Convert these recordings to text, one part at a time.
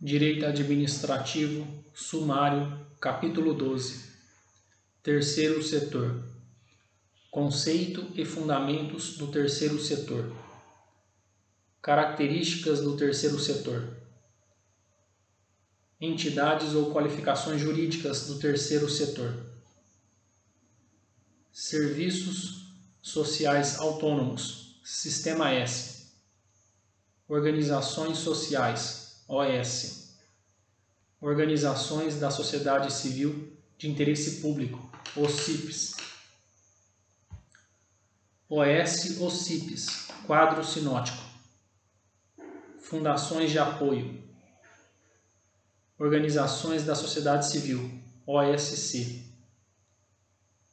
Direito Administrativo, Sumário, Capítulo 12. Terceiro setor. Conceito e fundamentos do terceiro setor. Características do terceiro setor. Entidades ou qualificações jurídicas do terceiro setor. Serviços sociais autônomos, Sistema S. Organizações sociais, OS. Organizações da sociedade civil de interesse público, OCIPs. OS OCIPs, quadro sinótico. Fundações de apoio. Organizações da sociedade civil, OSC.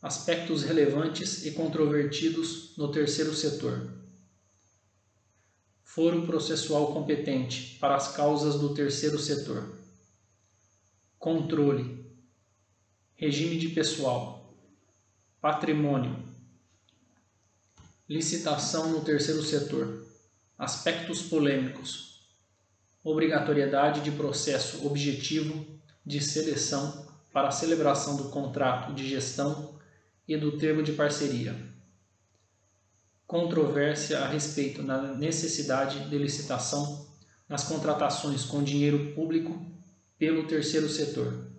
Aspectos relevantes e controvertidos no terceiro setor. Foro processual competente para as causas do terceiro setor. Controle. Regime de pessoal. Patrimônio. Licitação no terceiro setor. Aspectos polêmicos. Obrigatoriedade de processo objetivo de seleção para a celebração do contrato de gestão e do termo de parceria. Controvérsia a respeito da necessidade de licitação nas contratações com dinheiro público pelo terceiro setor.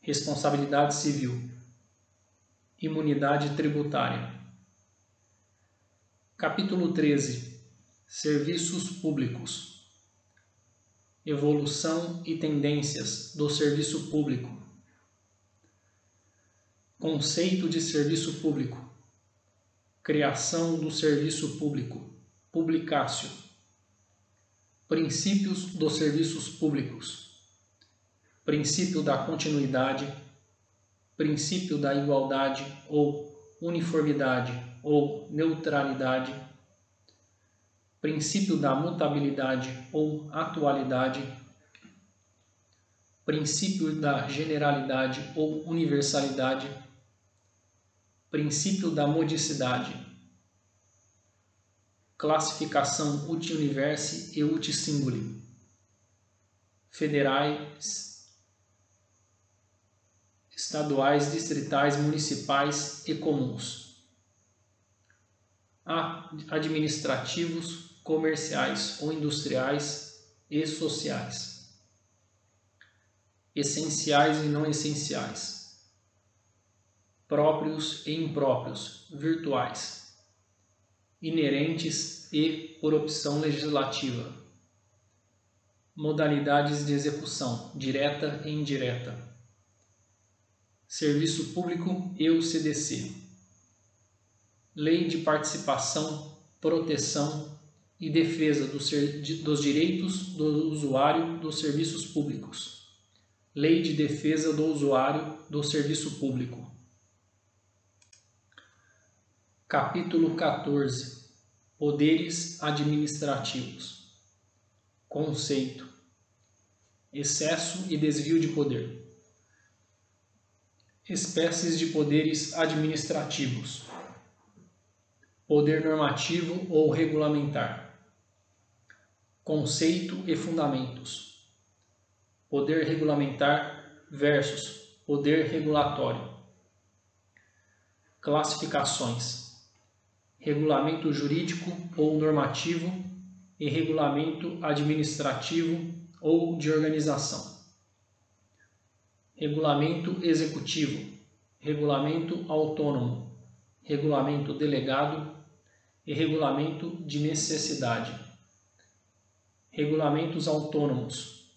Responsabilidade civil. Imunidade tributária. Capítulo 13. Serviços públicos. Evolução e tendências do serviço público Conceito de serviço público. Criação do serviço público. Publicácio. Princípios dos serviços públicos. Princípio da continuidade. Princípio da igualdade ou uniformidade ou neutralidade. Princípio da mutabilidade ou atualidade. Princípio da generalidade ou universalidade princípio da modicidade, classificação uti-universe e uti-singuli, federais, estaduais, distritais, municipais e comuns, administrativos, comerciais ou industriais e sociais, essenciais e não essenciais próprios e impróprios, virtuais, inerentes e por opção legislativa. Modalidades de execução, direta e indireta. Serviço Público e o CDC. Lei de Participação, Proteção e Defesa dos Direitos do Usuário dos Serviços Públicos. Lei de Defesa do Usuário do Serviço Público. Capítulo 14 Poderes administrativos. Conceito. Excesso e desvio de poder. Espécies de poderes administrativos. Poder normativo ou regulamentar. Conceito e fundamentos. Poder regulamentar versus poder regulatório. Classificações regulamento jurídico ou normativo e regulamento administrativo ou de organização. Regulamento executivo, regulamento autônomo, regulamento delegado e regulamento de necessidade. Regulamentos autônomos,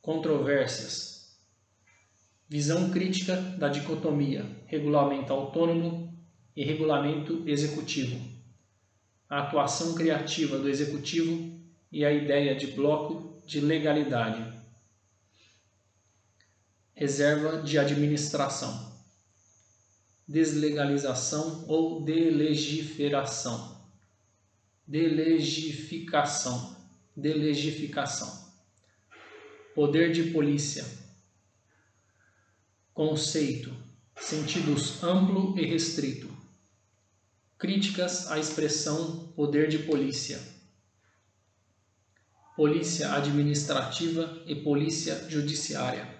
controvérsias, visão crítica da dicotomia regulamento autônomo e regulamento executivo, a atuação criativa do executivo e a ideia de bloco de legalidade. Reserva de administração, deslegalização ou delegiferação, delegificação, delegificação, poder de polícia, conceito, sentidos amplo e restrito Críticas à expressão poder de polícia. polícia administrativa e polícia judiciária,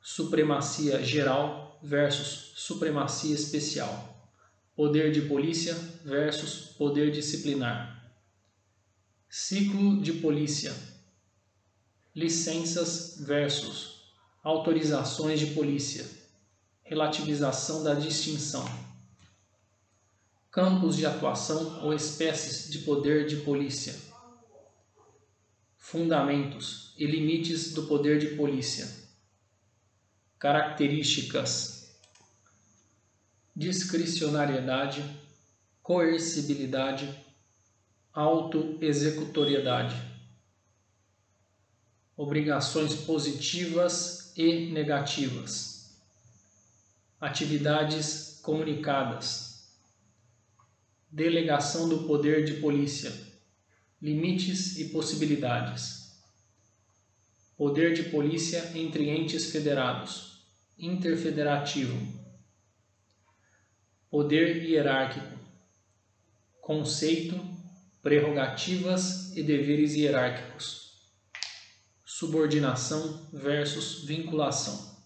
supremacia geral versus supremacia especial, poder de polícia versus poder disciplinar, ciclo de polícia, licenças versus autorizações de polícia, relativização da distinção campos de atuação ou espécies de poder de polícia, fundamentos e limites do poder de polícia, características, discricionariedade, coercibilidade, autoexecutoriedade, obrigações positivas e negativas, atividades comunicadas Delegação do poder de polícia. Limites e possibilidades. Poder de polícia entre entes federados. Interfederativo. Poder hierárquico. Conceito, prerrogativas e deveres hierárquicos. Subordinação versus vinculação.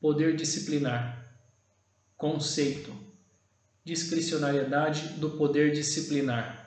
Poder disciplinar. Conceito discricionariedade do poder disciplinar.